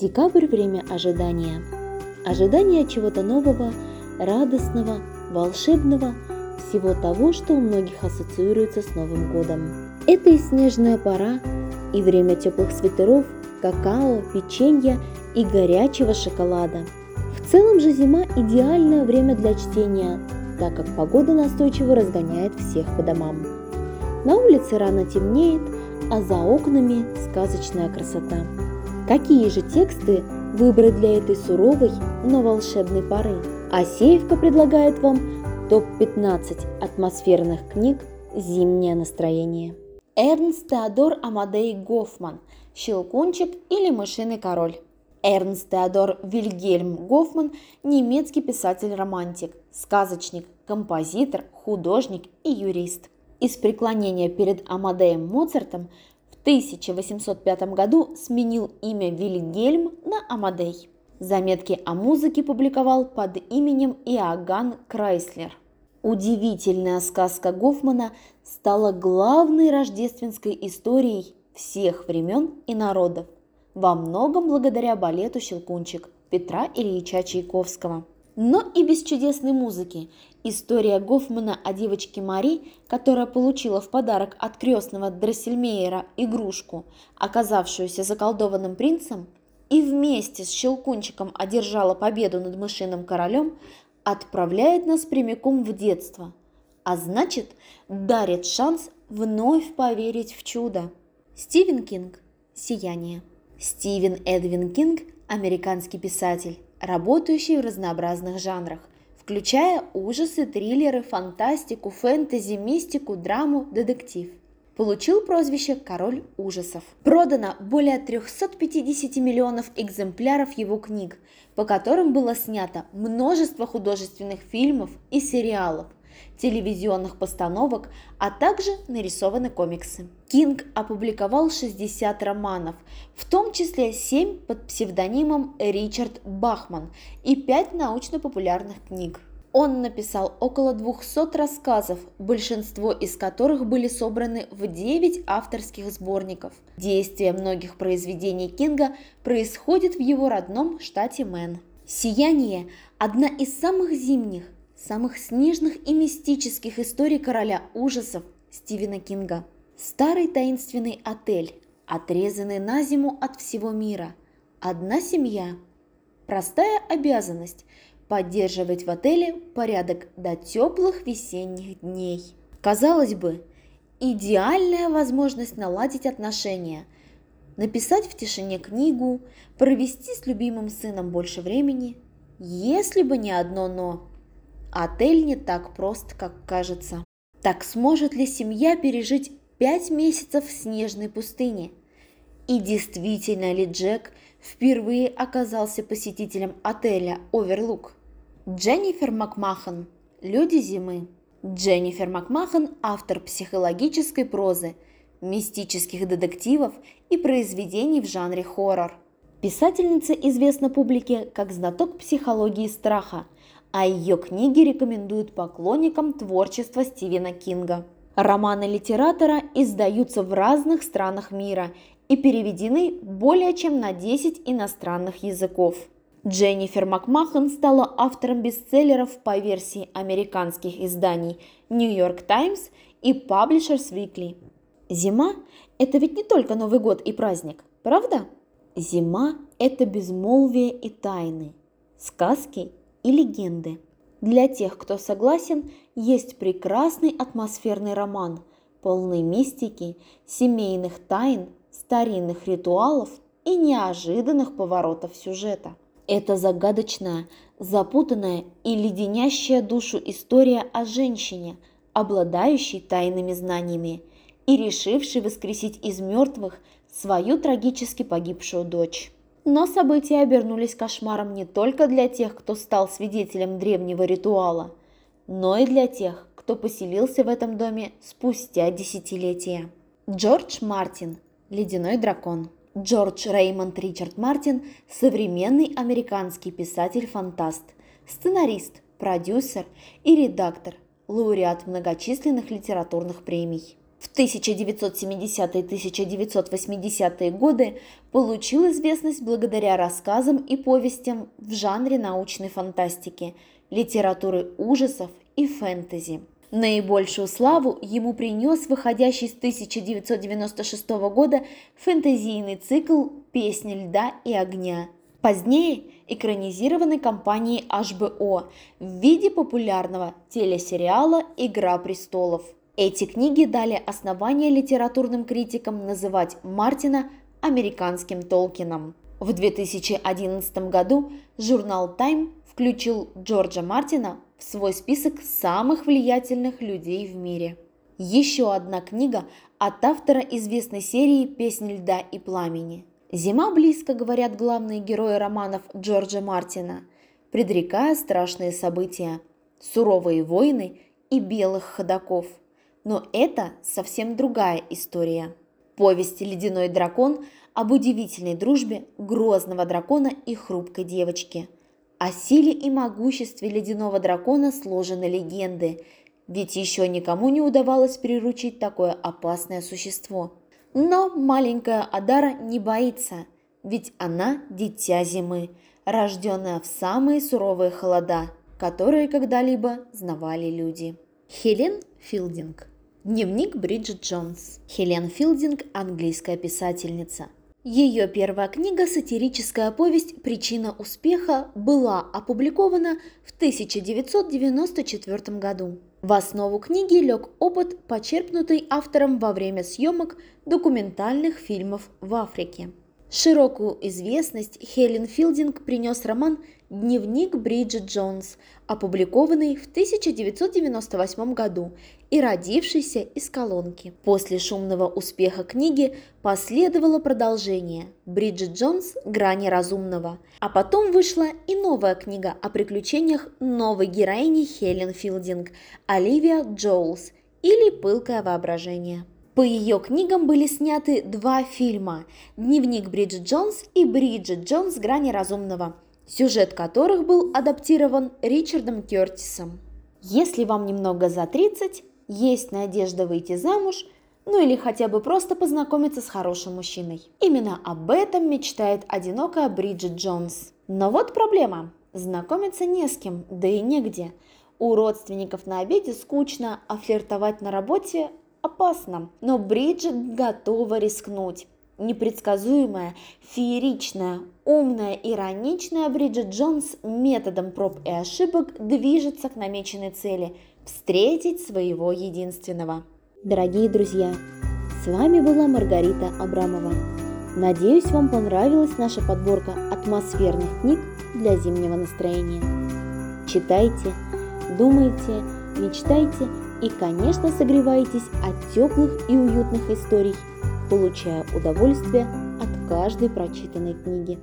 Декабрь – время ожидания. Ожидание чего-то нового, радостного, волшебного, всего того, что у многих ассоциируется с Новым годом. Это и снежная пора, и время теплых свитеров, какао, печенья и горячего шоколада. В целом же зима – идеальное время для чтения, так как погода настойчиво разгоняет всех по домам. На улице рано темнеет, а за окнами сказочная красота. Какие же тексты выбрать для этой суровой, но волшебной поры? Асеевка предлагает вам топ-15 атмосферных книг «Зимнее настроение». Эрнст Теодор Амадей Гофман «Щелкунчик или мышиный король». Эрнст Теодор Вильгельм Гофман – немецкий писатель-романтик, сказочник, композитор, художник и юрист – из преклонения перед Амадеем Моцартом 1805 году сменил имя Вильгельм на Амадей. Заметки о музыке публиковал под именем Иоганн Крайслер. Удивительная сказка Гофмана стала главной рождественской историей всех времен и народов, во многом благодаря балету «Щелкунчик» Петра Ильича Чайковского. Но и без чудесной музыки история Гофмана о девочке Мари, которая получила в подарок от крестного Дроссельмейера игрушку, оказавшуюся заколдованным принцем, и вместе с Щелкунчиком одержала победу над мышиным королем, отправляет нас прямиком в детство, а значит, дарит шанс вновь поверить в чудо. Стивен Кинг «Сияние». Стивен Эдвин Кинг – американский писатель работающий в разнообразных жанрах, включая ужасы, триллеры, фантастику, фэнтези, мистику, драму, детектив. Получил прозвище «Король ужасов». Продано более 350 миллионов экземпляров его книг, по которым было снято множество художественных фильмов и сериалов телевизионных постановок, а также нарисованы комиксы. Кинг опубликовал 60 романов, в том числе 7 под псевдонимом Ричард Бахман и 5 научно-популярных книг. Он написал около 200 рассказов, большинство из которых были собраны в 9 авторских сборников. Действие многих произведений Кинга происходит в его родном штате Мэн. «Сияние» – одна из самых зимних, самых снежных и мистических историй короля ужасов Стивена Кинга. Старый таинственный отель, отрезанный на зиму от всего мира. Одна семья. Простая обязанность – поддерживать в отеле порядок до теплых весенних дней. Казалось бы, идеальная возможность наладить отношения, написать в тишине книгу, провести с любимым сыном больше времени, если бы не одно «но». Отель не так прост, как кажется. Так сможет ли семья пережить пять месяцев в снежной пустыне? И действительно ли Джек впервые оказался посетителем отеля «Оверлук»? Дженнифер Макмахан «Люди зимы». Дженнифер Макмахан – автор психологической прозы, мистических детективов и произведений в жанре хоррор. Писательница известна публике как знаток психологии страха – а ее книги рекомендуют поклонникам творчества Стивена Кинга. Романы литератора издаются в разных странах мира и переведены более чем на 10 иностранных языков. Дженнифер Макмахан стала автором бестселлеров по версии американских изданий New York Times и Publishers Weekly. Зима – это ведь не только Новый год и праздник, правда? Зима – это безмолвие и тайны, сказки и легенды. Для тех, кто согласен, есть прекрасный атмосферный роман, полный мистики, семейных тайн, старинных ритуалов и неожиданных поворотов сюжета. Это загадочная, запутанная и леденящая душу история о женщине, обладающей тайными знаниями и решившей воскресить из мертвых свою трагически погибшую дочь. Но события обернулись кошмаром не только для тех, кто стал свидетелем древнего ритуала, но и для тех, кто поселился в этом доме спустя десятилетия. Джордж Мартин «Ледяной дракон». Джордж Реймонд Ричард Мартин – современный американский писатель-фантаст, сценарист, продюсер и редактор, лауреат многочисленных литературных премий. В 1970-1980-е годы получил известность благодаря рассказам и повестям в жанре научной фантастики, литературы ужасов и фэнтези. Наибольшую славу ему принес выходящий с 1996 года фэнтезийный цикл «Песни льда и огня», позднее экранизированный компанией HBO в виде популярного телесериала «Игра престолов». Эти книги дали основание литературным критикам называть Мартина американским Толкином. В 2011 году журнал Time включил Джорджа Мартина в свой список самых влиятельных людей в мире. Еще одна книга от автора известной серии «Песни льда и пламени». Зима близко, говорят главные герои романов Джорджа Мартина, предрекая страшные события, суровые войны и белых ходаков. Но это совсем другая история. Повесть «Ледяной дракон» об удивительной дружбе грозного дракона и хрупкой девочки – о силе и могуществе ледяного дракона сложены легенды, ведь еще никому не удавалось приручить такое опасное существо. Но маленькая Адара не боится, ведь она дитя зимы, рожденная в самые суровые холода, которые когда-либо знавали люди. Хелен Филдинг Дневник Бриджит Джонс. Хелен Филдинг – английская писательница – ее первая книга «Сатирическая повесть. Причина успеха» была опубликована в 1994 году. В основу книги лег опыт, почерпнутый автором во время съемок документальных фильмов в Африке. Широкую известность Хелен Филдинг принес роман «Дневник Бриджит Джонс», опубликованный в 1998 году и родившийся из колонки. После шумного успеха книги последовало продолжение «Бриджит Джонс. Грани разумного», а потом вышла и новая книга о приключениях новой героини Хелен Филдинг Оливия Джоулс или «Пылкое воображение». По ее книгам были сняты два фильма «Дневник Бриджит Джонс» и «Бриджит Джонс. Грани разумного», сюжет которых был адаптирован Ричардом Кертисом. Если вам немного за 30, есть надежда выйти замуж, ну или хотя бы просто познакомиться с хорошим мужчиной. Именно об этом мечтает одинокая Бриджит Джонс. Но вот проблема. Знакомиться не с кем, да и негде. У родственников на обеде скучно, а флиртовать на работе опасно, но Бриджит готова рискнуть. Непредсказуемая, фееричная, умная, ироничная Бриджит Джонс методом проб и ошибок движется к намеченной цели – встретить своего единственного. Дорогие друзья, с вами была Маргарита Абрамова. Надеюсь, вам понравилась наша подборка атмосферных книг для зимнего настроения. Читайте, думайте, мечтайте – и, конечно, согреваетесь от теплых и уютных историй, получая удовольствие от каждой прочитанной книги.